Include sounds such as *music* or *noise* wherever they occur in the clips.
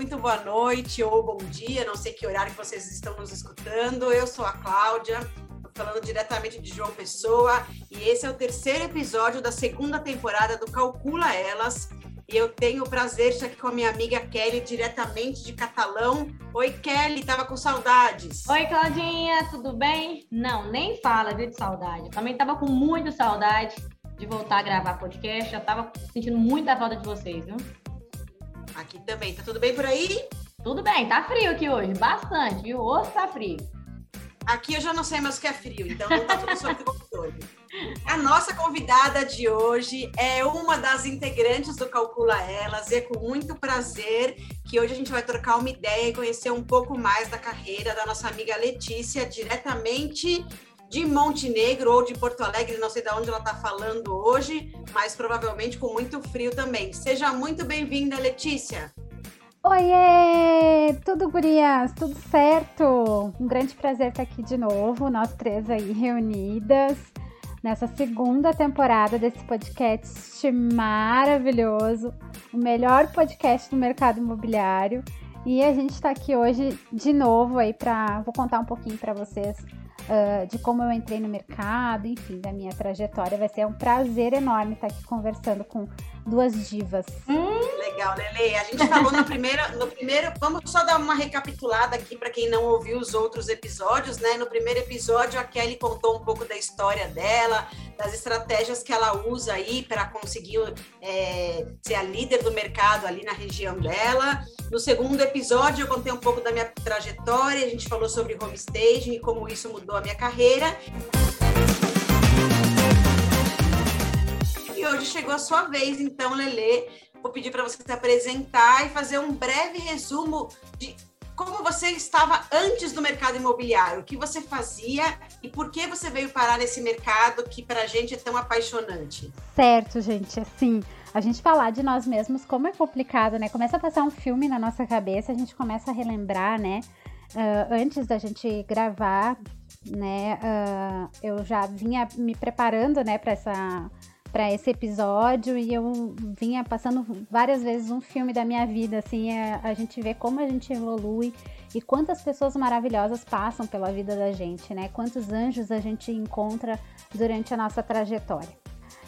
muito boa noite ou bom dia, não sei que horário que vocês estão nos escutando. Eu sou a Cláudia, falando diretamente de João Pessoa, e esse é o terceiro episódio da segunda temporada do Calcula Elas. E eu tenho o prazer de estar aqui com a minha amiga Kelly, diretamente de Catalão. Oi, Kelly, tava com saudades. Oi, Claudinha, tudo bem? Não, nem fala, viu, de saudade. Eu também tava com muita saudade de voltar a gravar podcast. Já tava sentindo muita falta de vocês, viu? Aqui também. Tá tudo bem por aí? Tudo bem, tá frio aqui hoje, bastante, viu? Hoje tá frio. Aqui eu já não sei mais o que é frio, então não tá tudo sob controle. A nossa convidada de hoje é uma das integrantes do Calcula Elas e é com muito prazer que hoje a gente vai trocar uma ideia e conhecer um pouco mais da carreira da nossa amiga Letícia, diretamente de Montenegro ou de Porto Alegre, não sei de onde ela está falando hoje, mas provavelmente com muito frio também. Seja muito bem-vinda, Letícia. Oiê! Tudo, gurias? Tudo certo? Um grande prazer estar aqui de novo, nós três aí reunidas nessa segunda temporada desse podcast maravilhoso, o melhor podcast do mercado imobiliário. E a gente está aqui hoje de novo aí para vou contar um pouquinho para vocês uh, de como eu entrei no mercado, enfim, da minha trajetória. Vai ser um prazer enorme estar aqui conversando com duas divas. Hum, legal, Lele. A gente falou no primeiro, no primeiro. Vamos só dar uma recapitulada aqui para quem não ouviu os outros episódios, né? No primeiro episódio, a Kelly contou um pouco da história dela, das estratégias que ela usa aí para conseguir é, ser a líder do mercado ali na região dela. No segundo episódio, eu contei um pouco da minha trajetória, a gente falou sobre homestaging e como isso mudou minha carreira. E hoje chegou a sua vez, então, Lele, vou pedir para você se apresentar e fazer um breve resumo de como você estava antes do mercado imobiliário, o que você fazia e por que você veio parar nesse mercado que para a gente é tão apaixonante. Certo, gente, assim, a gente falar de nós mesmos, como é complicado, né? Começa a passar um filme na nossa cabeça, a gente começa a relembrar, né? Uh, antes da gente gravar, né? Uh, eu já vinha me preparando, né, para essa para esse episódio e eu vinha passando várias vezes um filme da minha vida, assim, a, a, gente vê como a gente evolui e quantas pessoas maravilhosas passam pela vida da gente, né? Quantos anjos a gente encontra durante a nossa trajetória.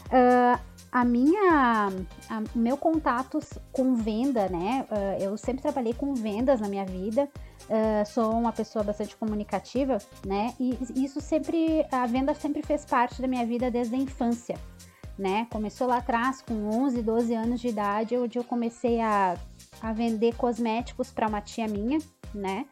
Uh, a minha, a, meu contato com venda, né? Uh, eu sempre trabalhei com vendas na minha vida. Uh, sou uma pessoa bastante comunicativa, né? E isso sempre, a venda sempre fez parte da minha vida desde a infância né? Começou lá atrás, com 11, 12 anos de idade, onde eu comecei a, a vender cosméticos para uma tia minha, né?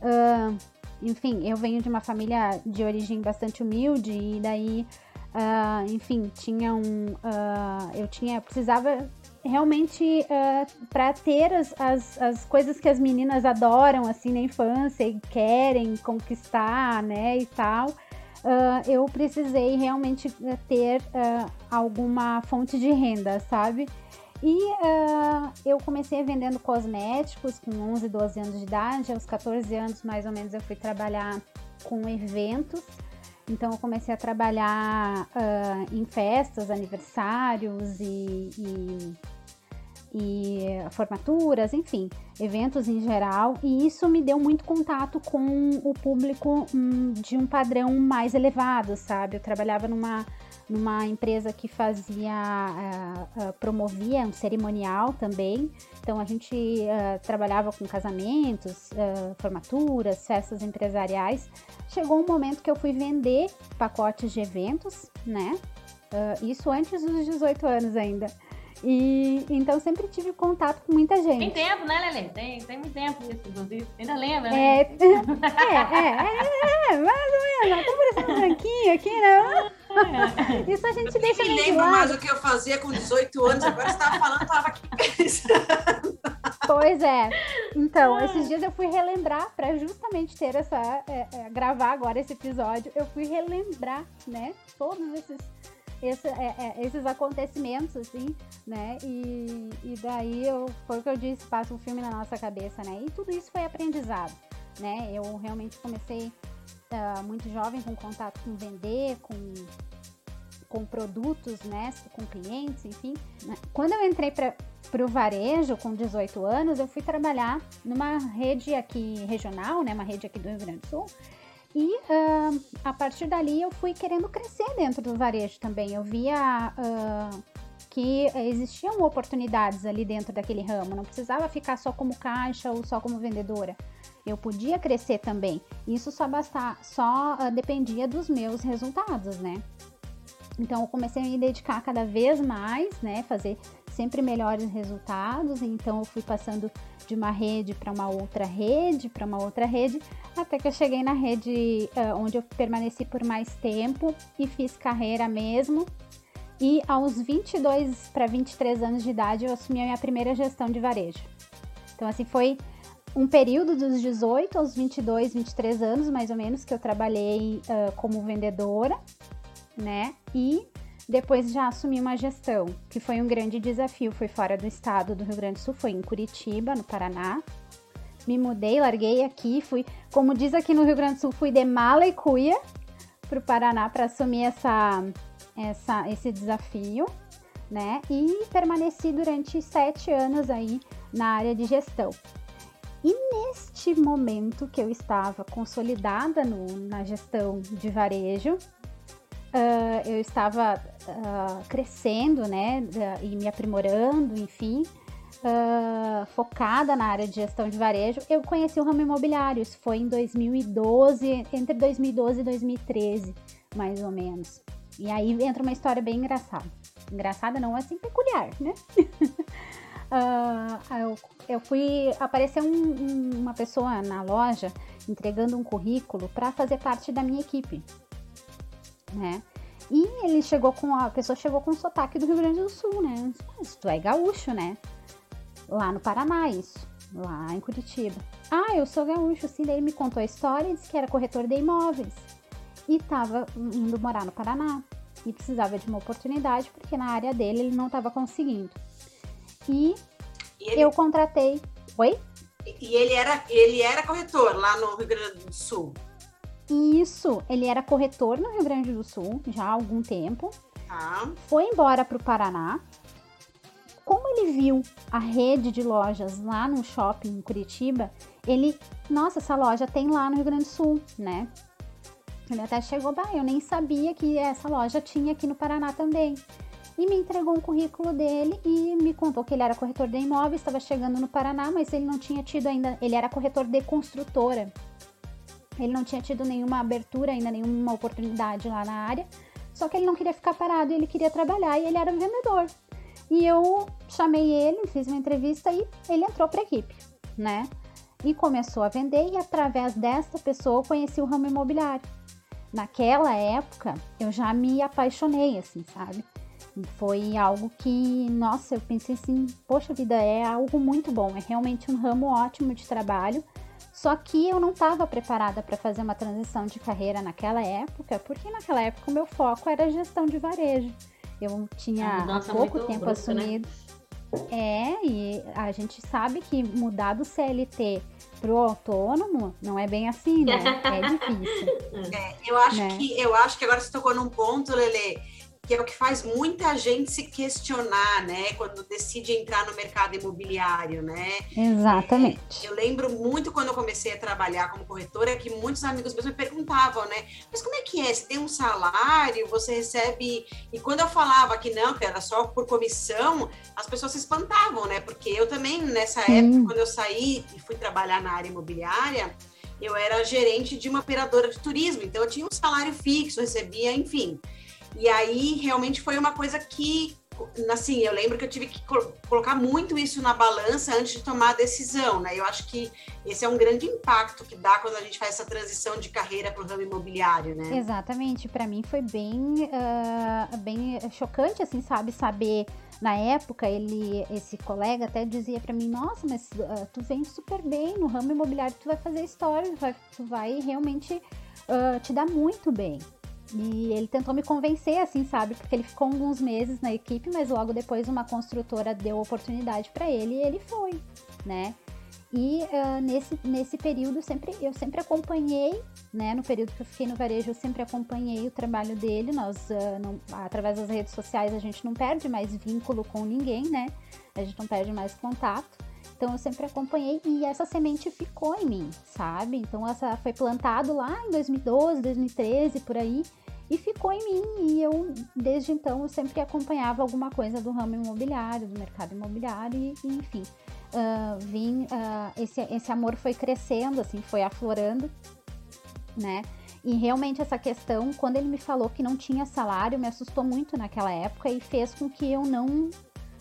Uh, enfim, eu venho de uma família de origem bastante humilde e daí, uh, enfim, tinha um, uh, eu tinha, precisava realmente uh, para ter as, as, as, coisas que as meninas adoram assim na infância e querem conquistar, né, e tal uh, eu precisei realmente eh, ter uh, alguma fonte de renda, sabe? E eu comecei vendendo cosméticos com 11, 12 anos de idade. Aos 14 anos, mais ou menos, eu fui trabalhar com eventos. Então, eu comecei a trabalhar uh, em festas, aniversários e, e e formaturas, enfim, eventos em geral, e isso me deu muito contato com o público hum, de um padrão mais elevado, sabe? Eu trabalhava numa, numa empresa que fazia, uh, uh, promovia um cerimonial também, então a gente uh, trabalhava com casamentos, formaturas, festas empresariais. Chegou um momento que eu fui vender pacotes de eventos, né? isso antes dos 18 anos ainda. E então sempre tive contato com muita gente. Tem tempo, né, Lelê? Tem, tem muito tempo isso, inclusive. Ainda lembra, né? É, *laughs* é, é, é, é, mais ou menos. Tô parecendo branquinho aqui, né? É. Isso a gente eu deixa. Eu me lembro mais do que eu fazia com 18 anos, agora você estava falando, estava aqui pensando. Pois é. Então, esses dias eu fui relembrar para justamente ter essa. É, é, gravar agora esse episódio. Eu fui relembrar, né? Todos esses esse, é, é, esses acontecimentos, assim, né? E, e daí eu, foi o que eu disse, passa um filme na nossa cabeça, né? E tudo isso foi aprendizado, né? Eu realmente comecei uh, muito jovem com contato com vender, com com produtos, né, com clientes, enfim. Quando eu entrei para o varejo com 18 anos, eu fui trabalhar numa rede aqui regional, né, uma rede aqui do Rio Grande do Sul. E uh, a partir dali eu fui querendo crescer dentro do varejo também. Eu via uh, que existiam oportunidades ali dentro daquele ramo, não precisava ficar só como caixa ou só como vendedora. Eu podia crescer também. Isso só bastar, só uh, dependia dos meus resultados, né? Então eu comecei a me dedicar cada vez mais, né? Fazer sempre melhores resultados. Então eu fui passando de uma rede para uma outra rede, para uma outra rede, até que eu cheguei na rede uh, onde eu permaneci por mais tempo e fiz carreira mesmo. E aos 22 para 23 anos de idade eu assumi a minha primeira gestão de varejo. Então assim foi um período dos 18 aos 22, 23 anos, mais ou menos, que eu trabalhei uh, como vendedora, né? E depois já assumi uma gestão, que foi um grande desafio. Foi fora do estado do Rio Grande do Sul, foi em Curitiba, no Paraná. Me mudei, larguei aqui, fui, como diz aqui no Rio Grande do Sul, fui de mala e cuia para o Paraná para assumir essa, essa, esse desafio, né? E permaneci durante sete anos aí na área de gestão. E neste momento que eu estava consolidada no, na gestão de varejo, uh, eu estava uh, crescendo, né, e me aprimorando, enfim, uh, focada na área de gestão de varejo, eu conheci o ramo imobiliário. Isso foi em 2012, entre 2012 e 2013, mais ou menos. E aí entra uma história bem engraçada. Engraçada não, assim, peculiar, né? uh, *laughs* eu, eu, fui. Apareceu um, um, uma pessoa na loja entregando um currículo para fazer parte da minha equipe, né? E ele chegou com. A pessoa chegou com o sotaque do Rio Grande do Sul, né? Mas tu é gaúcho, né? Lá no Paraná, isso. Lá em Curitiba. Ah, eu sou gaúcho, sim. Daí ele me contou a história e disse que era corretor de imóveis. E estava indo morar no Paraná. E precisava de uma oportunidade, porque na área dele ele não estava conseguindo. E, e ele... eu contratei. Oi? E ele era, ele era corretor lá no Rio Grande do Sul. Isso, ele era corretor no Rio Grande do Sul já há algum tempo. Ah. Foi embora para o Paraná. Como ele viu a rede de lojas lá no shopping em Curitiba, ele, nossa, essa loja tem lá no Rio Grande do Sul, né? Ele até chegou, bah, eu nem sabia que essa loja tinha aqui no Paraná também e me entregou um currículo dele e me contou que ele era corretor de imóveis, estava chegando no Paraná, mas ele não tinha tido ainda, ele era corretor de construtora. Ele não tinha tido nenhuma abertura ainda, nenhuma oportunidade lá na área. Só que ele não queria ficar parado, ele queria trabalhar e ele era vendedor. E eu chamei ele, fiz uma entrevista e ele entrou para a equipe, né? E começou a vender e através dessa pessoa eu conheci o ramo imobiliário. Naquela época eu já me apaixonei, assim, sabe? Foi algo que, nossa, eu pensei assim, poxa vida, é algo muito bom, é realmente um ramo ótimo de trabalho. Só que eu não estava preparada para fazer uma transição de carreira naquela época, porque naquela época o meu foco era gestão de varejo. Eu tinha há pouco tempo né? assumido. Né? É, e a gente sabe que mudar do CLT pro autônomo não é bem assim, né? É difícil. *laughs* É, eu acho né? que eu acho que agora você tocou num ponto, Lele que é o que faz muita gente se questionar, né, quando decide entrar no mercado imobiliário, né? Exatamente. É, eu lembro muito quando eu comecei a trabalhar como corretora que muitos amigos meus me perguntavam, né, mas como é que é? Você tem um salário, você recebe... E quando eu falava que não, que era só por comissão, as pessoas se espantavam, né? Porque eu também, nessa Sim. época, quando eu saí e fui trabalhar na área imobiliária, eu era gerente de uma operadora de turismo, então eu tinha um salário fixo, recebia, enfim... E aí realmente foi uma coisa que, assim, eu lembro que eu tive que colocar muito isso na balança antes de tomar a decisão, né? Eu acho que esse é um grande impacto que dá quando a gente faz essa transição de carreira para o ramo imobiliário, né? Exatamente. Para mim foi bem, uh, bem chocante, assim, sabe, saber na época ele esse colega até dizia para mim nossa mas uh, tu vem super bem no ramo imobiliário tu vai fazer história tu vai, tu vai realmente uh, te dar muito bem e ele tentou me convencer, assim, sabe? Porque ele ficou alguns meses na equipe, mas logo depois uma construtora deu oportunidade para ele e ele foi, né? E uh, nesse, nesse período sempre, eu sempre acompanhei, né? No período que eu fiquei no varejo, eu sempre acompanhei o trabalho dele. Nós, uh, não, através das redes sociais, a gente não perde mais vínculo com ninguém, né? A gente não perde mais contato. Então eu sempre acompanhei e essa semente ficou em mim, sabe? Então essa foi plantado lá em 2012, 2013 por aí e ficou em mim e eu desde então eu sempre acompanhava alguma coisa do ramo imobiliário, do mercado imobiliário e, e enfim uh, vim, uh, esse, esse amor foi crescendo, assim, foi aflorando, né? E realmente essa questão, quando ele me falou que não tinha salário, me assustou muito naquela época e fez com que eu não,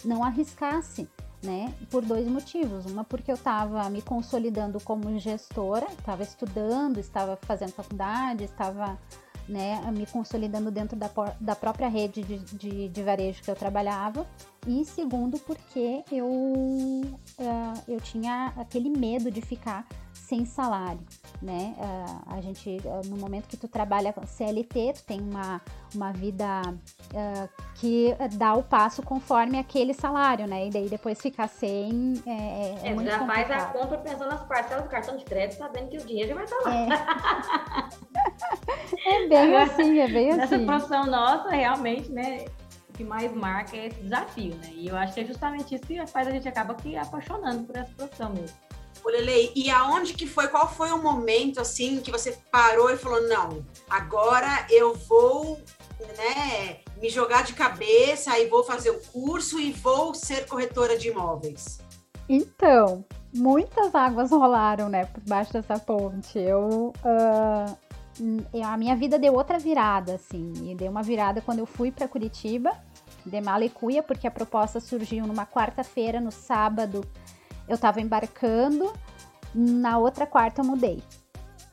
não arriscasse, né? Por dois motivos. Uma, porque eu estava me consolidando como gestora, estava estudando, estava fazendo faculdade, estava né, me consolidando dentro da, da própria rede de, de, de, varejo que eu trabalhava. E segundo, porque eu, uh, eu tinha aquele medo de ficar sem salário, né? Uh, a gente, uh, no momento que tu trabalha com CLT, tu tem uma, uma vida uh, que dá o passo conforme aquele salário, né? E daí depois ficar sem é, é, é, é já complicado. faz a compra pensando nas parcelas do cartão de crédito, sabendo que o dinheiro já vai estar lá. É, *laughs* é bem assim, é bem Nessa assim. Nessa profissão nossa, realmente, né? O que mais marca é esse desafio, né? E eu acho que é justamente isso que faz a gente acaba que apaixonando por essa profissão mesmo. Lele, e aonde que foi, qual foi o momento, assim, que você parou e falou, não, agora eu vou, né, me jogar de cabeça e vou fazer o curso e vou ser corretora de imóveis? Então, muitas águas *laughs* rolaram, né, por baixo dessa ponte. Eu, uh, a minha vida deu outra virada, assim, e deu uma virada quando eu fui para Curitiba, de Malecuia, porque a proposta surgiu numa quarta-feira, no sábado, eu tava embarcando, na outra quarta eu mudei.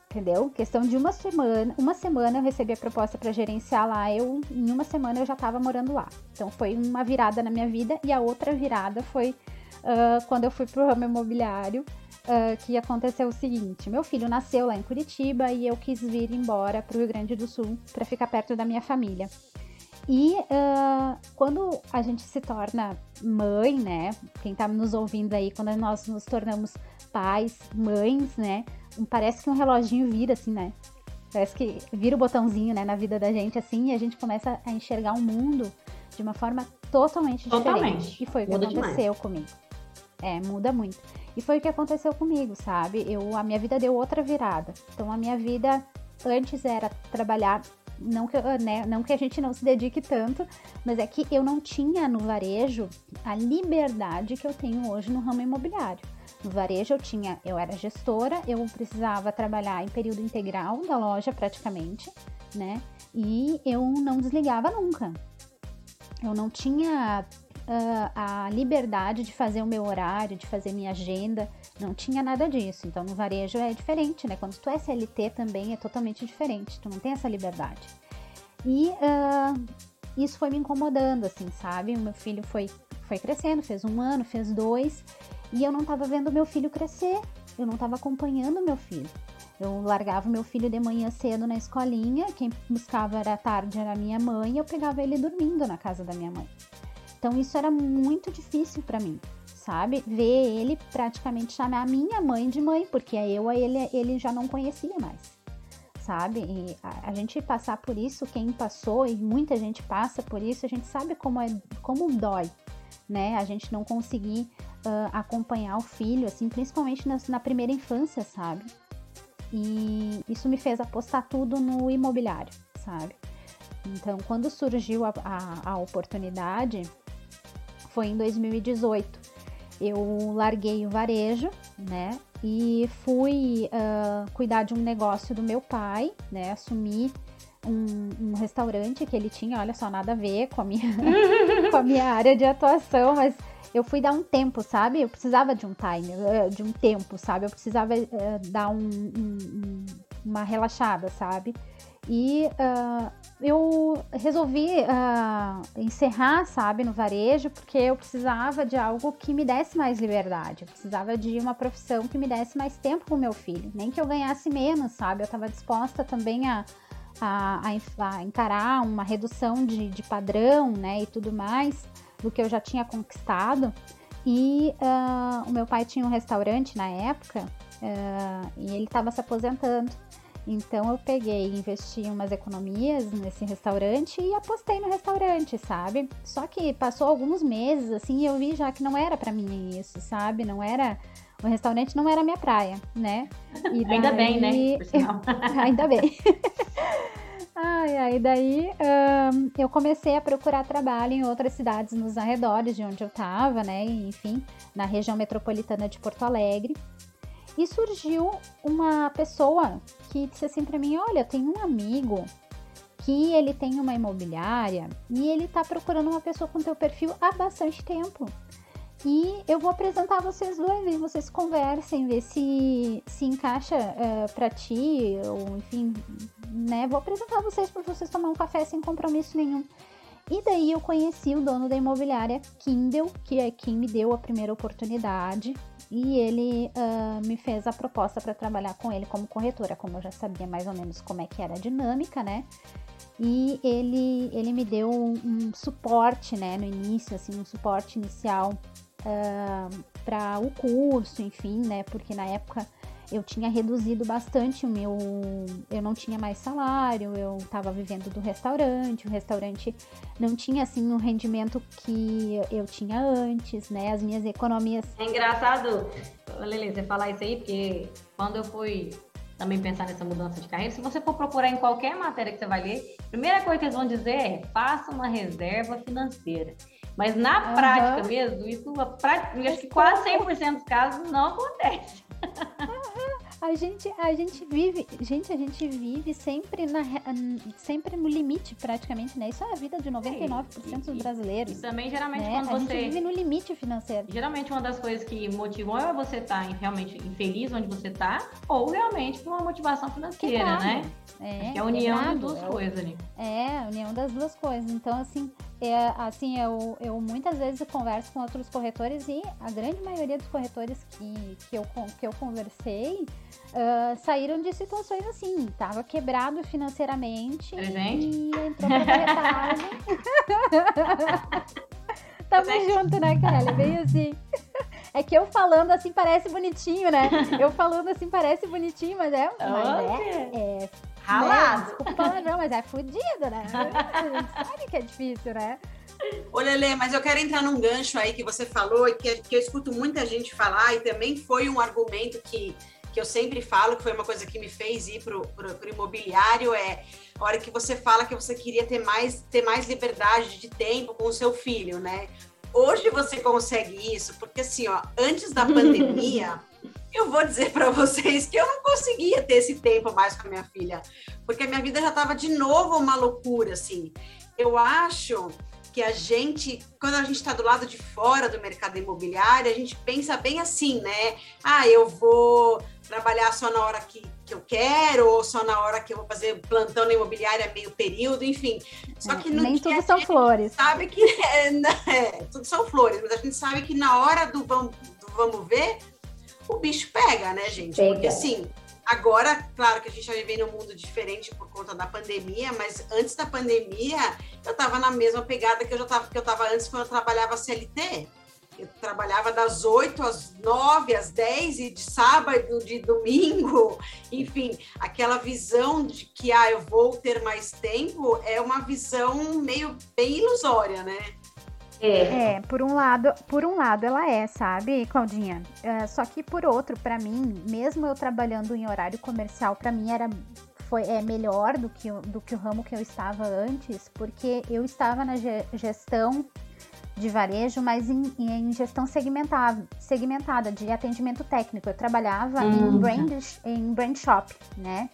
Entendeu? Questão de uma semana, uma semana eu recebi a proposta para gerenciar lá, eu em uma semana eu já tava morando lá. Então foi uma virada na minha vida e a outra virada foi uh, quando eu fui pro ramo imobiliário, uh, que aconteceu o seguinte: meu filho nasceu lá em Curitiba e eu quis vir embora para o Rio Grande do Sul para ficar perto da minha família. E uh, quando a gente se torna mãe, né? Quem tá nos ouvindo aí, quando nós nos tornamos pais, mães, né? Parece que um reloginho vira assim, né? Parece que vira o botãozinho, né, na vida da gente, assim, e a gente começa a enxergar o mundo de uma forma totalmente, totalmente. diferente. E foi o que muda aconteceu demais. comigo. É, muda muito. E foi o que aconteceu comigo, sabe? Eu, a minha vida deu outra virada. Então, a minha vida antes era trabalhar não que, né, não que a gente não se dedique tanto, mas é que eu não tinha no varejo a liberdade que eu tenho hoje no ramo imobiliário. No varejo eu tinha, eu era gestora, eu precisava trabalhar em período integral da loja praticamente, né? E eu não desligava nunca. Eu não tinha uh, a liberdade de fazer o meu horário, de fazer minha agenda, não tinha nada disso. Então no varejo é diferente, né? Quando tu é CLT também é totalmente diferente, tu não tem essa liberdade. E uh, isso foi me incomodando, assim, sabe? O meu filho foi, foi crescendo, fez um ano, fez dois, e eu não estava vendo meu filho crescer, eu não estava acompanhando meu filho. Eu largava meu filho de manhã cedo na escolinha, quem buscava era tarde era minha mãe, e eu pegava ele dormindo na casa da minha mãe. Então isso era muito difícil para mim sabe? Ver ele praticamente chamar a minha mãe de mãe, porque eu a ele, ele já não conhecia mais, sabe? E a, a, gente passar por isso, quem passou, e muita gente passa por isso, a gente sabe como é, como dói, né? A gente não conseguir uh, acompanhar o filho, assim, principalmente na, na primeira infância, sabe? E isso me fez apostar tudo no imobiliário, sabe? Então, quando surgiu a, a, a oportunidade, foi em 2018 eu larguei o varejo, né? E fui uh, cuidar de um negócio do meu pai, né? Assumi um, um, restaurante que ele tinha, olha só, nada a ver com a minha, *laughs* com a minha área de atuação, mas eu fui dar um tempo, sabe? Eu precisava de um time, de um tempo, sabe? Eu precisava uh, dar um, um, uma relaxada, sabe? E uh, eu resolvi uh, encerrar, sabe, no varejo, porque eu precisava de algo que me desse mais liberdade. Eu precisava de uma profissão que me desse mais tempo com meu filho. Nem que eu ganhasse menos, sabe? Eu estava disposta também a, a, a, encarar uma redução de, de padrão, né, e tudo mais, do que eu já tinha conquistado. E uh, o meu pai tinha um restaurante na época uh, e ele estava se aposentando. Então eu peguei e investi umas economias nesse restaurante e apostei no restaurante, sabe? Só que passou alguns meses assim e eu vi já que não era para mim isso, sabe? Não era o restaurante não era minha praia, né? Daí... *laughs* Ainda bem, né? *laughs* Ainda bem. *laughs* ai, ai, daí eu comecei a procurar trabalho em outras cidades nos arredores de onde eu tava, né? Enfim, na região metropolitana de Porto Alegre. E surgiu uma pessoa que disse assim para mim: Olha, tem um amigo que ele tem uma imobiliária e ele tá procurando uma pessoa com teu perfil há bastante tempo. E eu vou apresentar vocês dois e vocês conversem, ver se se encaixa uh, para ti, ou enfim, né? Vou apresentar vocês para vocês tomar um café sem compromisso nenhum. E daí eu conheci o dono da imobiliária Kindle, que é quem me deu a primeira oportunidade e ele uh, me fez a proposta para trabalhar com ele como corretora, como eu já sabia mais ou menos como é que era a dinâmica, né? E ele, ele me deu um, um suporte, né, no início, assim, um suporte inicial uh, para o curso, enfim, né? Porque na época eu tinha reduzido bastante o meu. Eu não tinha mais salário, eu estava vivendo do restaurante, o restaurante não tinha assim o rendimento que eu tinha antes, né? As minhas economias. É engraçado, Lele, você falar isso aí, porque quando eu fui também pensar nessa mudança de carreira, se você for procurar em qualquer matéria que você vai ler, a primeira coisa que eles vão dizer é faça uma reserva financeira. Mas na uhum. prática mesmo, isso acho que quase 100% dos casos não acontece. *laughs* A gente, a gente vive, gente, a gente vive sempre, na, sempre no limite, praticamente, né? Isso é a vida de 99% é, dos brasileiros. E também, geralmente, né? quando a você... A gente vive no limite financeiro. Geralmente, uma das coisas que motivam é você estar tá realmente infeliz onde você está, ou realmente por uma motivação financeira, Quebrado. né? É, que é a união das duas é, coisas ali. É, a união das duas coisas. Então, assim, é, assim, eu, eu muitas vezes converso com outros corretores e a grande maioria dos corretores que, que, eu, que eu conversei uh, saíram de situações assim, tava quebrado financeiramente Presente. e entrou pra corretagem. *laughs* Tamo Presente. junto, né, Kelly? Bem assim. É que eu falando assim parece bonitinho, né? Eu falando assim parece bonitinho, mas é, mas é, é Ralado. Né? Desculpa o palavrão, mas é fudido, né? A *laughs* gente sabe que é difícil, né? Ô, Lelê, mas eu quero entrar num gancho aí que você falou e que, que eu escuto muita gente falar, e também foi um argumento que, que eu sempre falo, que foi uma coisa que me fez ir pro, pro, pro imobiliário, é a hora que você fala que você queria ter mais, ter mais liberdade de tempo com o seu filho, né? Hoje você consegue isso, porque assim, ó, antes da *laughs* pandemia, eu vou dizer para vocês que eu não conseguia ter esse tempo mais com a minha filha, porque a minha vida já estava de novo uma loucura, assim. Eu acho que a gente, quando a gente está do lado de fora do mercado imobiliário, a gente pensa bem assim, né? Ah, eu vou trabalhar só na hora que, que eu quero, ou só na hora que eu vou fazer plantão na imobiliária meio período, enfim. Só que no Nem tudo são flores. Sabe que *laughs* é, é, tudo são flores, mas a gente sabe que na hora do vamos, do vamos ver, o bicho pega, né, gente? Pega. Porque assim, agora, claro que a gente já vive num mundo diferente por conta da pandemia, mas antes da pandemia, eu estava na mesma pegada que eu já tava, que eu tava antes quando eu trabalhava CLT. Eu trabalhava das 8 às 9, às 10 e de sábado, de domingo, *laughs* enfim, aquela visão de que ah, eu vou ter mais tempo é uma visão meio bem ilusória, né? É. é, por um lado, por um lado ela é, sabe, Claudinha? É, só que por outro, para mim, mesmo eu trabalhando em horário comercial, para mim era foi é melhor do que do que o ramo que eu estava antes, porque eu estava na gestão de varejo, mas em, em gestão segmentada, segmentada de atendimento técnico. Eu trabalhava uhum. em brand em brand shop, né?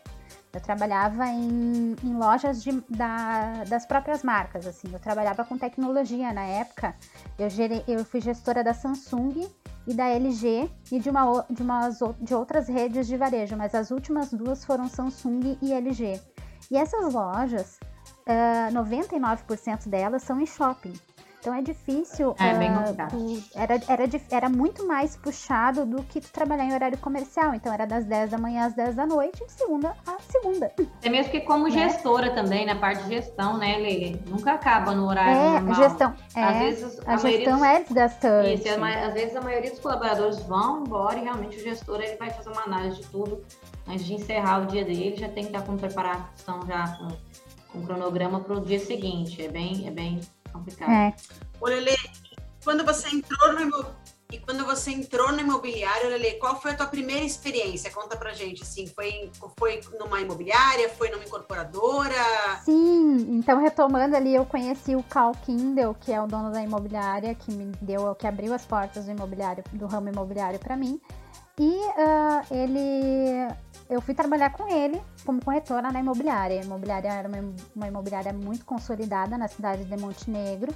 Eu trabalhava em, em lojas de, da, das próprias marcas, assim. Eu trabalhava com tecnologia na época. Eu, gerei, eu fui gestora da Samsung e da LG e de, uma, de, umas, de outras redes de varejo, mas as últimas duas foram Samsung e LG. E essas lojas, uh, 99% delas são em shopping. Então é difícil. É, bem uh, tu, era, era, era muito mais puxado do que tu trabalhar em horário comercial. Então era das 10 da manhã às 10 da noite, de segunda a segunda. É mesmo que como né? gestora também, na parte de gestão, né, Lili? Nunca acaba no horário é, normal. Gestão, é, às vezes, a, a gestão dos, é desgastante. Isso, é, às vezes a maioria dos colaboradores vão embora e realmente o gestor ele vai fazer uma análise de tudo antes de encerrar o dia dele, já tem que estar com preparação já com, com cronograma para o dia seguinte. É bem, é bem complicado. É. Ô, Lele, quando você entrou no e quando você entrou no imobiliário, Lele, qual foi a tua primeira experiência? Conta pra gente, assim, foi, foi numa imobiliária, foi numa incorporadora? Sim, então retomando ali, eu conheci o Cal Kindle, que é o dono da imobiliária, que me deu, que abriu as portas do imobiliário, do ramo imobiliário para mim. E uh, ele eu fui trabalhar com ele como corretora na imobiliária. A imobiliária era uma, uma imobiliária muito consolidada na cidade de Montenegro.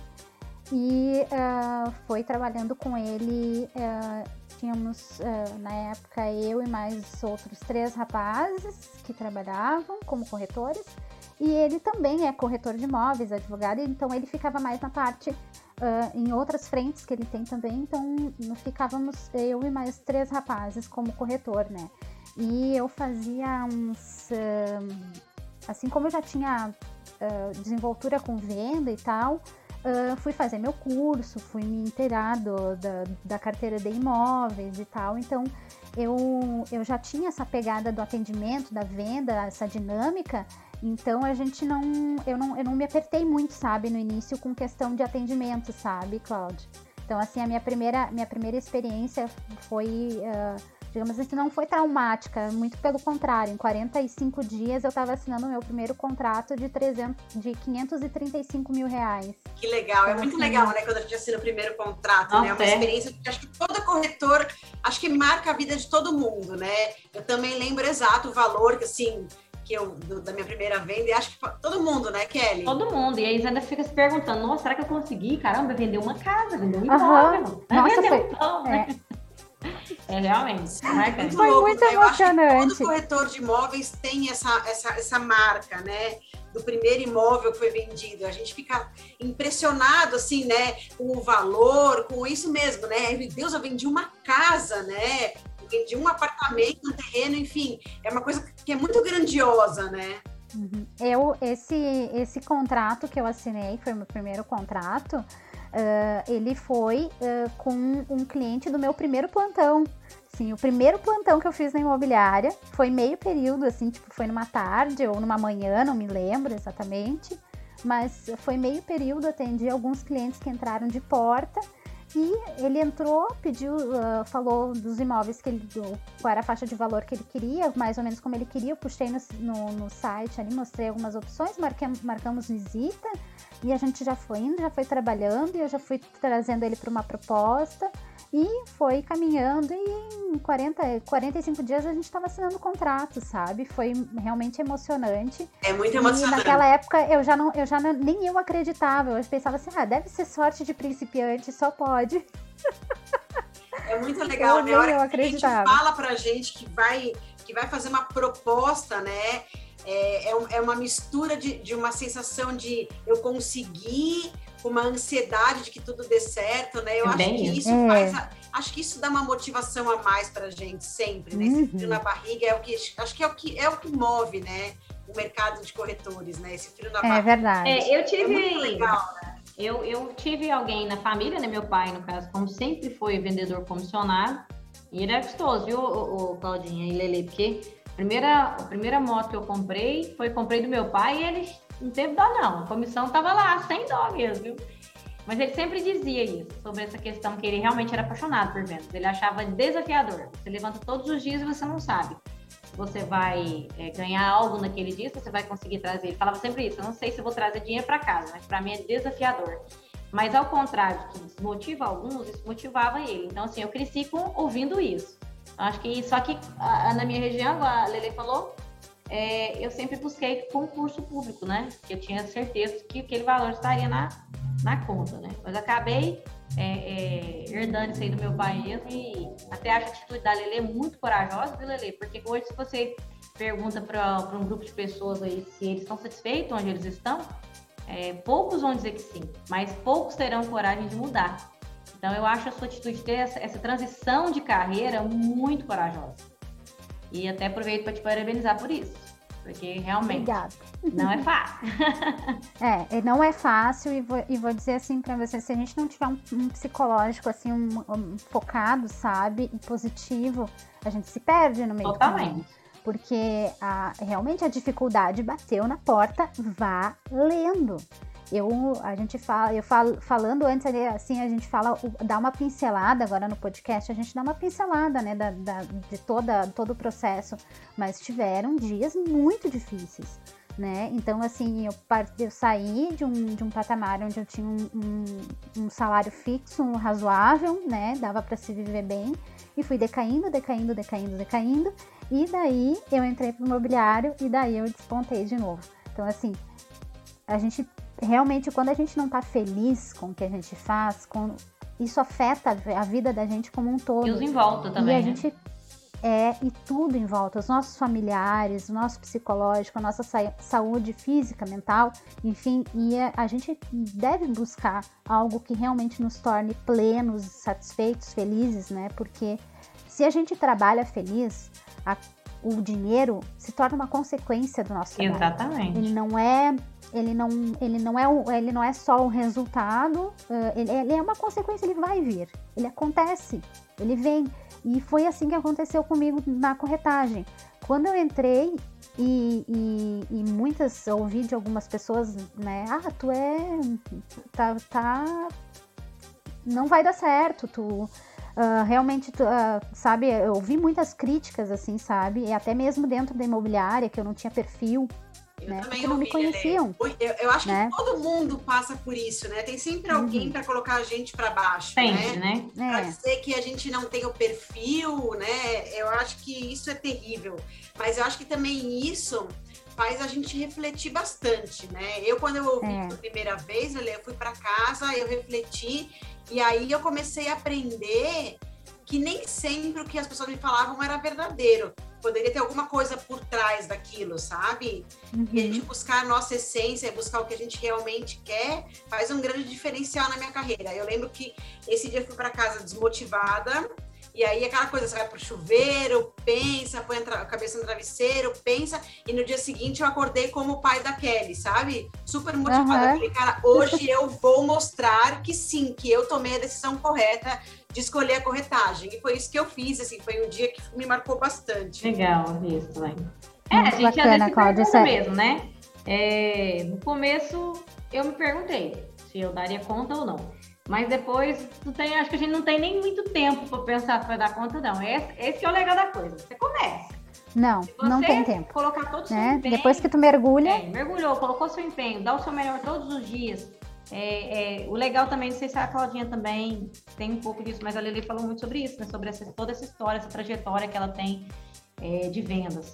E uh, foi trabalhando com ele. Uh, tínhamos, uh, na época, eu e mais outros três rapazes que trabalhavam como corretores. E ele também é corretor de imóveis, advogado, então ele ficava mais na parte em outras frentes que ele tem também, então ficávamos eu e mais três rapazes como corretor, né? E eu fazia uns. Uh, assim como eu já tinha uh, desenvoltura com venda e tal, fui fazer meu curso, fui me inteirar da, da carteira de imóveis e tal, então eu, eu já tinha essa pegada do atendimento, da venda, essa dinâmica, então a gente não eu, não. eu não me apertei muito, sabe, no início com questão de atendimento, sabe, Cláudia? Então, assim, a minha primeira, minha primeira experiência foi. Uh, digamos assim, não foi traumática, muito pelo contrário. Em 45 dias eu estava assinando o meu primeiro contrato de, 300, de 535 mil reais. Que legal, é então, é muito assim, legal, né, quando a gente assina o primeiro contrato, né? É uma é. experiência que acho que todo corretor, acho que marca a vida de todo mundo, né? Eu também lembro exato o valor que, assim, que eu, do, da minha primeira venda, e acho que todo mundo, né, Kelly? Todo mundo. E aí ainda fica se perguntando, nossa, será que eu consegui? Caramba, vender uma casa, vender um imóvel. Uhum. Nossa, *laughs* foi... Um pão, é. né? É realmente marcante. Foi muito né? emocionante. todo corretor de imóveis tem essa, essa, essa marca, né? Do primeiro imóvel que foi vendido. A gente fica impressionado, assim, né? Com o valor, com isso mesmo, né? Meu Deus, eu vendi uma casa, né? Eu vendi um apartamento, um terreno, enfim. É uma coisa que é muito grandiosa, né? Uhum. Eu, esse, esse contrato que eu assinei, foi o meu primeiro contrato, Uh, ele foi uh, com um cliente do meu primeiro plantão. Sim, o primeiro plantão que eu fiz na imobiliária foi meio período, assim, tipo, foi numa tarde ou numa manhã, não me lembro exatamente. Mas foi meio período, atendi alguns clientes que entraram de porta e ele entrou, pediu, uh, falou dos imóveis que ele, do, qual era a faixa de valor que ele queria, mais ou menos como ele queria. Eu puxei no, no, no site ali, mostrei algumas opções, marquemos, marcamos visita e a gente já foi indo, já foi trabalhando e eu já fui trazendo ele para uma proposta e foi caminhando e em 40, 45 dias a gente estava assinando o contrato, sabe? Foi realmente emocionante. É muito emocionante. E naquela época eu já não, eu já não, nem eu acreditava, eu pensava assim, ah, deve ser sorte de principiante, só pode. É muito legal, eu né? A hora que a gente fala pra gente que vai, que vai fazer uma proposta, né? É, é, é uma mistura de, de uma sensação de eu conseguir, uma ansiedade de que tudo dê certo, né? Eu é acho que isso é. faz. acho que isso dá uma motivação a mais pra gente sempre, né? Esse uhum. frio na barriga é o que. Acho que é o que é o que move, né? O mercado de corretores, né? Esse frio na é barriga. É verdade. É, eu tive. É legal, né? Eu, eu tive alguém na família, né? Meu pai, no caso, como sempre foi vendedor comissionado. E ele é gostoso, viu, o, o Claudinha e Lele? Porque primeira, a primeira moto que eu comprei foi comprei do meu pai e ele não teve dó, não. A comissão tava lá, sem dó mesmo, viu? Mas ele sempre dizia isso, sobre essa questão que ele realmente era apaixonado por vendas. Ele achava desafiador. Você levanta todos os dias e você não sabe você vai é, ganhar algo naquele dia, você vai conseguir trazer. Ele falava sempre isso: eu não sei se vou trazer dinheiro para casa, mas para mim é desafiador. Mas ao contrário, que desmotiva alguns, isso motivava ele. Então, assim, eu cresci com, ouvindo isso. Acho que só que a, na minha região, a Lele falou, é, eu sempre busquei concurso público, né? Que eu tinha certeza que aquele valor estaria na, na conta, né? Mas acabei é, é, herdando isso aí do meu pai mesmo e até acho a atitude da Lele muito corajosa, viu, Lele? Porque hoje, se você pergunta para um grupo de pessoas aí se eles estão satisfeitos onde eles estão, é, poucos vão dizer que sim, mas poucos terão coragem de mudar. Então, eu acho a sua atitude de ter essa, essa transição de carreira muito corajosa. E até aproveito para te parabenizar por isso. Porque realmente Obrigada. não é fácil. *laughs* é, não é fácil e vou, e vou dizer assim para você, se a gente não tiver um, um psicológico assim, um, um, focado, sabe, e positivo, a gente se perde no meio Totalmente. do caminho. Porque a, realmente a dificuldade bateu na porta valendo eu a gente fala, eu falo, falando antes assim, a gente fala, dá uma pincelada agora no podcast, a gente dá uma pincelada, né, da, da, de toda, todo o processo, mas tiveram dias muito difíceis, né, então assim, eu, eu saí de um, de um patamar onde eu tinha um, um, um salário fixo, um razoável, né, dava para se viver bem, e fui decaindo, decaindo, decaindo, decaindo, e daí eu entrei pro imobiliário, e daí eu despontei de novo. Então, assim, a gente realmente quando a gente não está feliz com o que a gente faz, com, isso afeta a vida da gente como um todo. E os em volta também. E a né? gente é e tudo em volta, os nossos familiares, o nosso psicológico, a nossa sa saúde física, mental, enfim, e a, gente deve buscar algo que realmente nos torne plenos, satisfeitos, felizes, né? Porque se a gente trabalha feliz, a, o dinheiro se torna uma consequência do nosso trabalho. Exatamente. Ele não é ele não, ele não, é, ele não é só o resultado, ele, ele, é uma consequência, ele vai vir, ele acontece, ele vem. E foi assim que aconteceu comigo na corretagem. Quando eu entrei e, e, e muitas, ouvi de algumas pessoas, né, ah, tu é, tá, tá, não vai dar certo, tu... Uh, realmente, uh, sabe, eu ouvi muitas críticas, assim, sabe, e até mesmo dentro da imobiliária, que eu não tinha perfil, eu né? também Porque não me conheciam. Eu, eu, acho né? que todo mundo passa por isso, né? Tem sempre alguém uhum. para colocar a gente para baixo, sempre, né? né? Para é. dizer que a gente não tem o perfil, né? Eu acho que isso é terrível. Mas eu acho que também isso faz a gente refletir bastante, né? Eu, quando eu ouvi é. pela primeira vez, eu fui para casa, eu refleti, e aí eu comecei a aprender que nem sempre o que as pessoas me falavam era verdadeiro. Poderia ter alguma coisa por trás daquilo, sabe? Uhum. E a gente buscar a nossa essência, buscar o que a gente realmente quer, faz um grande diferencial na minha carreira. Eu lembro que esse dia eu fui para casa desmotivada, e aí aquela coisa, você vai pro chuveiro, pensa, põe a, cabeça no travesseiro, pensa, e no dia seguinte eu acordei como o pai da Kelly, sabe? Super motivada. Uhum. falei, cara, hoje eu vou mostrar que sim, que eu tomei a decisão correta de escolher a corretagem. E foi isso que eu fiz, assim, foi um dia que me marcou bastante. Legal, isso, né? É, a gente bacana, às vezes se pergunta mesmo, né? É, no começo eu me perguntei se eu daria conta ou não. Mas depois, tu tem, acho que a gente não tem nem muito tempo para pensar para dar conta, não. Esse, esse é o legal da coisa. Você começa. Não, não tem tempo. Colocar todo né? empenho. Depois que tu mergulha. É, mergulhou, colocou seu empenho, dá o seu melhor todos os dias. É, é, o legal também, não sei se a Claudinha também tem um pouco disso, mas a Lili falou muito sobre isso, né? Sobre essa, toda essa história, essa trajetória que ela tem é, de vendas.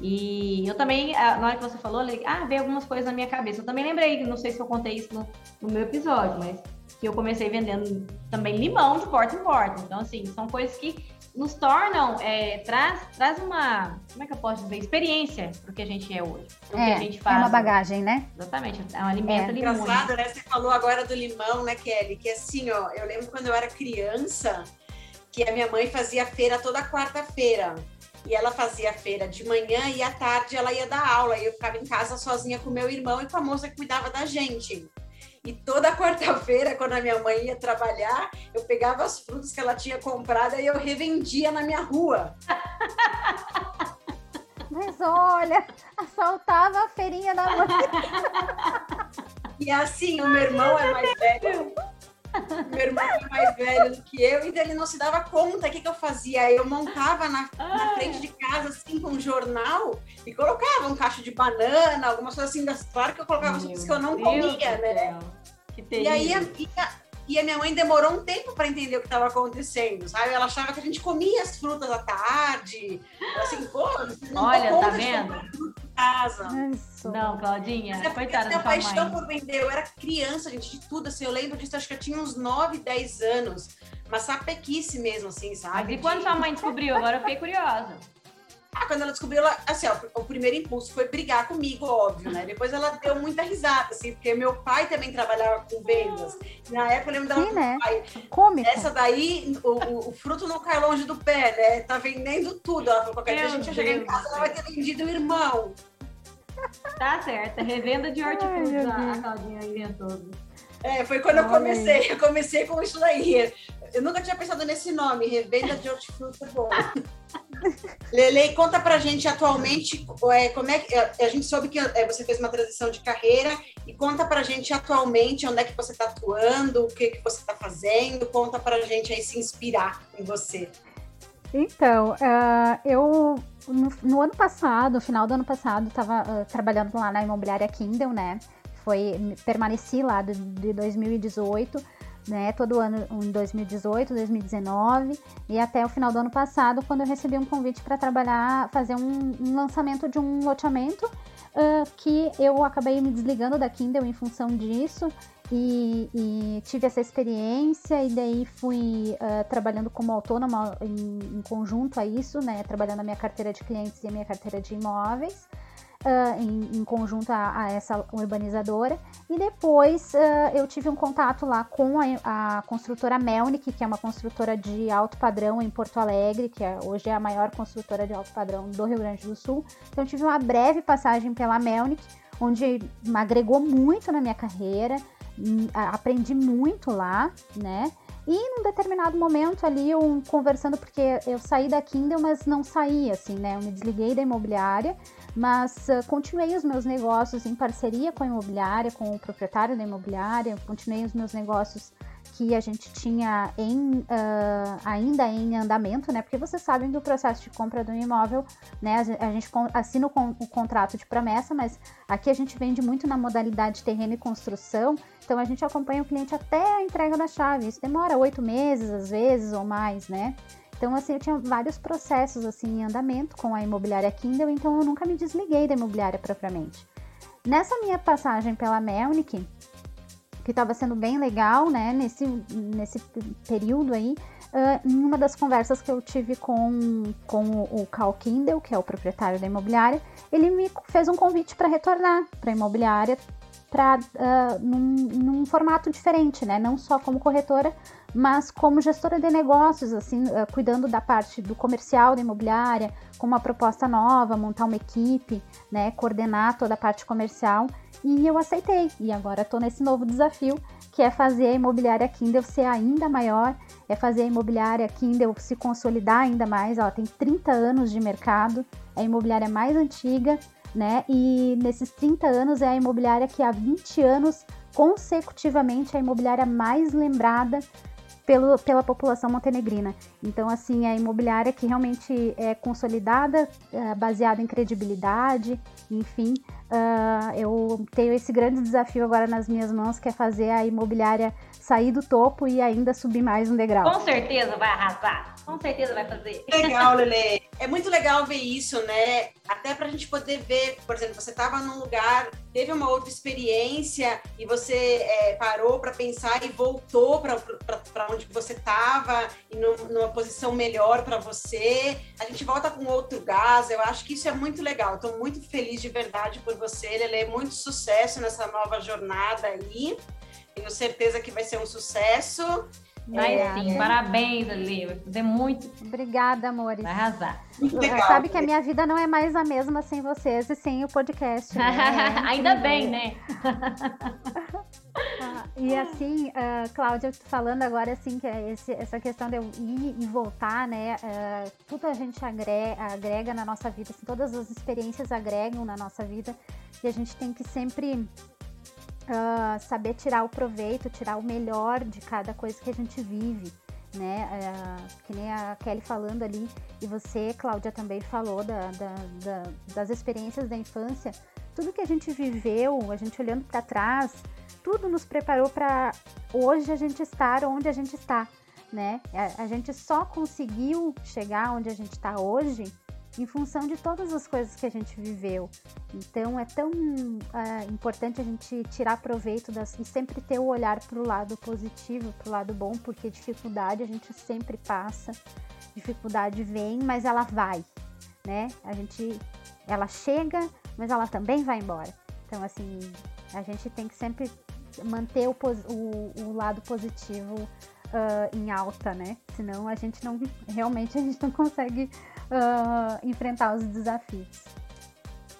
E eu também, na hora que você falou, ah, veio algumas coisas na minha cabeça. Eu também lembrei, não sei se eu contei isso no, no meu episódio, mas que eu comecei vendendo também limão de porta em porta. Então, assim, são coisas que nos tornam, é, traz, traz uma, como é que eu posso dizer, experiência para o que a gente é hoje. Pro é, que a gente faz. É uma bagagem, né? Exatamente, é um alimento é. limão. Engraçado, né? Você falou agora do limão, né, Kelly? Que assim, ó, eu lembro quando eu era criança, que a minha mãe fazia feira toda quarta-feira. E ela fazia feira de manhã e à tarde ela ia dar aula. E eu ficava em casa sozinha com meu irmão e com a moça que cuidava da gente. E toda quarta-feira, quando a minha mãe ia trabalhar, eu pegava as frutas que ela tinha comprado e eu revendia na minha rua. Mas olha, assaltava a feirinha da mãe. E assim, o meu irmão é mais velho. Meu irmão é mais velho do que eu, então ele não se dava conta o que, que eu fazia. Eu montava na, na frente de casa, assim, com um jornal e colocava um cacho de banana, algumas coisas assim. Claro que eu colocava as coisas que eu não Deus comia, né? e aí a, e, a, e a minha mãe demorou um tempo para entender o que estava acontecendo, sabe? Ela achava que a gente comia as frutas à tarde. Assim, pô, não Olha, tá vendo? Casa. Não, Claudinha, Mas é coitada da paixão por vender. Eu era criança, gente, de tudo. Assim, eu lembro disso, acho que eu tinha uns 9, 10 anos. Uma sapequice mesmo, assim, sabe? Mas e quando sua mãe descobriu? Agora eu fiquei curiosa. Ah, quando ela descobriu, ela, assim, ó, o primeiro impulso foi brigar comigo, óbvio, né? Depois ela deu muita risada, assim, porque meu pai também trabalhava com vendas. Na época eu lembro dela Sim, né? pai. Essa daí, o, o, fruto não cai longe do pé, né? Tá vendendo tudo. Ela falou, qualquer dia a gente vai chegar em casa, ela vai ter vendido o irmão. Tá certo, revenda de hortifruti a, a Claudinha inventou. É, foi quando eu comecei. Eu comecei com isso daí. Eu nunca tinha pensado nesse nome, revenda de hortifruti é bom. *laughs* Lele, conta pra gente atualmente é, como é que é, a gente soube que é, você fez uma transição de carreira e conta pra gente atualmente onde é que você está atuando, o que, que você está fazendo, conta pra gente aí se inspirar em você. Então, uh, eu no, no, ano passado, no final do ano passado, estava uh, trabalhando lá na imobiliária Kindle, né? Foi, permaneci lá de, de 2018 né, todo ano em 2018, 2019 e até o final do ano passado, quando eu recebi um convite para trabalhar, fazer um, um, lançamento de um loteamento uh, que eu acabei me desligando da Kindle em função disso e, e tive essa experiência e daí fui uh, trabalhando como autônoma em, em conjunto a isso, né, trabalhando a minha carteira de clientes e a minha carteira de imóveis uh, em, em, conjunto a, a, essa urbanizadora. E depois uh, eu tive um contato lá com a, a, construtora Melnick, que é uma construtora de alto padrão em Porto Alegre, que é, hoje é a maior construtora de alto padrão do Rio Grande do Sul. Então tive uma breve passagem pela Melnick, onde me agregou muito na minha carreira, aprendi muito lá, né? E num determinado momento ali, eu conversando, porque eu saí da Kindle, mas não saí, assim, né? Eu me desliguei da imobiliária, mas uh, continuei os meus negócios em parceria com a imobiliária, com o proprietário da imobiliária, continuei os meus negócios que a gente tinha em, uh, ainda em andamento, né? Porque vocês sabem que o processo de compra do imóvel, né? A gente assina o, o contrato de promessa, mas aqui a gente vende muito na modalidade terreno e construção, então a gente acompanha o cliente até a entrega da chave. Isso demora oito meses, às vezes, ou mais, né? Então, assim, eu tinha vários processos assim em andamento com a imobiliária Kindle, então eu nunca me desliguei da imobiliária propriamente. Nessa minha passagem pela Melnick, que estava sendo bem legal, né, nesse, nesse período aí, uh, em uma das conversas que eu tive com, com o, o Cal Kindle, que é o proprietário da imobiliária, ele me fez um convite para retornar para a imobiliária para uh, num, num, formato diferente, né? Não só como corretora, mas como gestora de negócios, assim, uh, cuidando da parte do comercial da imobiliária, com uma proposta nova, montar uma equipe, né? Coordenar toda a parte comercial. E eu aceitei. E agora estou nesse novo desafio, que é fazer a imobiliária Kindle ser ainda maior, é fazer a imobiliária Kindle se consolidar ainda mais. Ela tem 30 anos de mercado, é a imobiliária mais antiga né? E nesses 30 anos é a imobiliária que há 20 anos consecutivamente é a imobiliária mais lembrada pelo, pela população montenegrina. Então, assim, é a imobiliária que realmente é consolidada, é, baseada em credibilidade, enfim. Uh, eu tenho esse grande desafio agora nas minhas mãos, que é fazer a imobiliária sair do topo e ainda subir mais um degrau. Com certeza vai arrasar. Com certeza vai fazer. Legal, *laughs* Lele. É muito legal ver isso, né? Até para a gente poder ver, por exemplo, você estava num lugar, teve uma outra experiência e você é, parou para pensar e voltou para onde você estava e no, numa posição melhor para você. A gente volta com outro gás. Eu acho que isso é muito legal. Estou muito feliz de verdade por você, Lele. Muito sucesso nessa nova jornada aí. Tenho certeza que vai ser um sucesso. Vai é, sim, parabéns, Ali. Vai fazer muito. Obrigada, amores. Vai arrasar. Legal, Sabe que a minha vida não é mais a mesma sem vocês e sem o podcast. Né? *laughs* Ainda bem, né? *laughs* e assim, uh, Cláudia, falando agora assim, que é esse, essa questão de eu ir e voltar, né? Uh, tudo a gente agrega, agrega na nossa vida, assim, todas as experiências agregam na nossa vida e a gente tem que sempre uh, saber tirar o proveito, tirar o melhor de cada coisa que a gente vive, né? Que nem a Kelly falando ali, e você, Cláudia, também falou da, da, da, das experiências da infância. Tudo que a gente viveu, a gente olhando para trás, tudo nos preparou para hoje a gente estar onde a gente está, né? A, a gente só conseguiu chegar onde a gente está hoje em função de todas as coisas que a gente viveu. Então é tão uh, importante a gente tirar proveito das, e sempre ter o olhar para o lado positivo, para o lado bom, porque dificuldade a gente sempre passa, dificuldade vem, mas ela vai. né? A gente, ela chega, mas ela também vai embora. Então, assim, a gente tem que sempre manter o, o, o lado positivo uh, em alta, né? Senão a gente não, realmente a gente não consegue uh, enfrentar os desafios.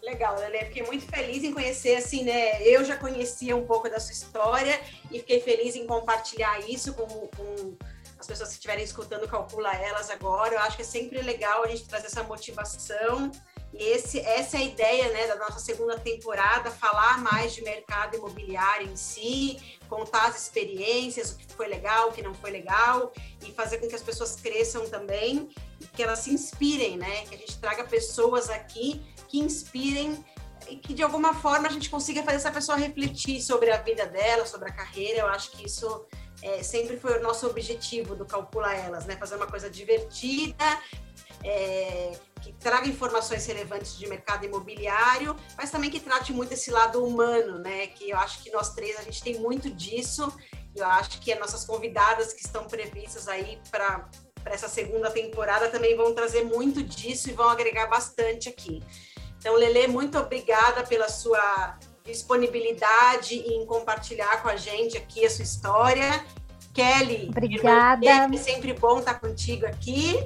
Legal, Lele, fiquei muito feliz em conhecer, assim, né? Eu já conhecia um pouco da sua história e fiquei feliz em compartilhar isso com, com as pessoas que estiverem escutando, calcula elas agora. Eu acho que é sempre legal a gente trazer essa motivação. Esse, essa é a ideia né, da nossa segunda temporada, falar mais de mercado imobiliário em si, contar as experiências, o que foi legal, o que não foi legal, e fazer com que as pessoas cresçam também, e que elas se inspirem, né? Que a gente traga pessoas aqui que inspirem e que de alguma forma a gente consiga fazer essa pessoa refletir sobre a vida dela, sobre a carreira. Eu acho que isso é, sempre foi o nosso objetivo do Calcula Elas, né? Fazer uma coisa divertida, é, que traga informações relevantes de mercado imobiliário, mas também que trate muito esse lado humano, né? Que eu acho que nós três a gente tem muito disso. Eu acho que as nossas convidadas que estão previstas aí para essa segunda temporada também vão trazer muito disso e vão agregar bastante aqui. Então, Lele, muito obrigada pela sua disponibilidade em compartilhar com a gente aqui a sua história. Kelly, obrigada. É sempre bom estar contigo aqui.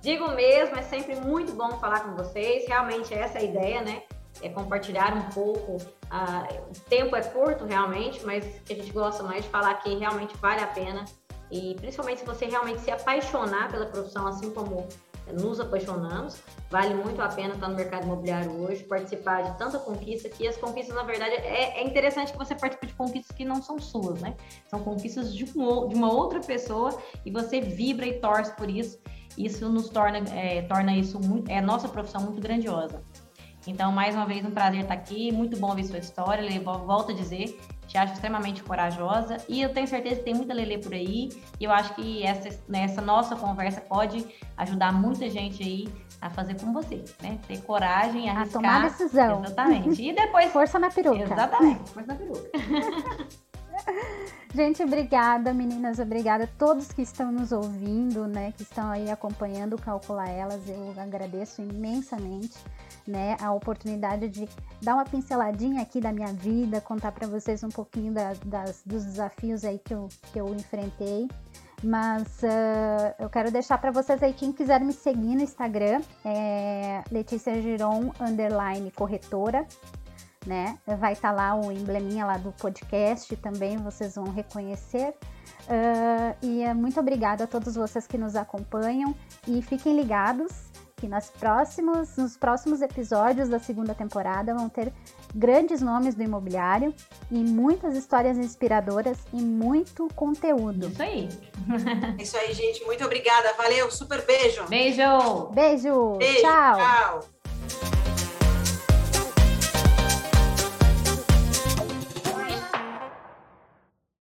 Digo mesmo, é sempre muito bom falar com vocês. Realmente essa é a ideia, né? É compartilhar um pouco. Uh, o tempo é curto, realmente, mas que a gente gosta mais de falar que realmente vale a pena. E principalmente se você realmente se apaixonar pela profissão, assim como nos apaixonamos. Vale muito a pena estar no mercado imobiliário hoje, participar de tanta conquista, que as conquistas, na verdade, é, é interessante que você participe de conquistas que não são suas, né? São conquistas de, um, de uma outra pessoa e você vibra e torce por isso. Isso nos torna, é, torna isso muito, é nossa profissão muito grandiosa. Então, mais uma vez, um prazer estar aqui. Muito bom ver sua história. Eu volto a dizer, te acho extremamente corajosa e eu tenho certeza que tem muita Lele por aí. E eu acho que essa, né, essa nossa conversa pode ajudar muita gente aí a fazer como você, né? Ter coragem, a tomar decisão. Exatamente. E depois. *laughs* Força na peruca. Exatamente, força na peruca. *laughs* *laughs* Gente, obrigada, meninas, obrigada a todos que estão nos ouvindo, né, que estão aí acompanhando o Calcula Elas. Eu agradeço imensamente, né, a oportunidade de dar uma pinceladinha aqui da minha vida, contar para vocês um pouquinho da, das, dos desafios aí que eu, que eu enfrentei. Mas uh, eu quero deixar para vocês aí, quem quiser me seguir no Instagram, é Letícia Giron, underline corretora, né? Vai estar tá lá o embleminha lá do podcast também, vocês vão reconhecer. Uh, e é muito obrigada a todos vocês que nos acompanham e fiquem ligados que nos próximos, nos próximos episódios da segunda temporada vão ter grandes nomes do imobiliário e muitas histórias inspiradoras e muito conteúdo. Isso aí. *laughs* Isso aí, gente. Muito obrigada. Valeu. Super beijo. Beijo. Beijo. beijo tchau. tchau.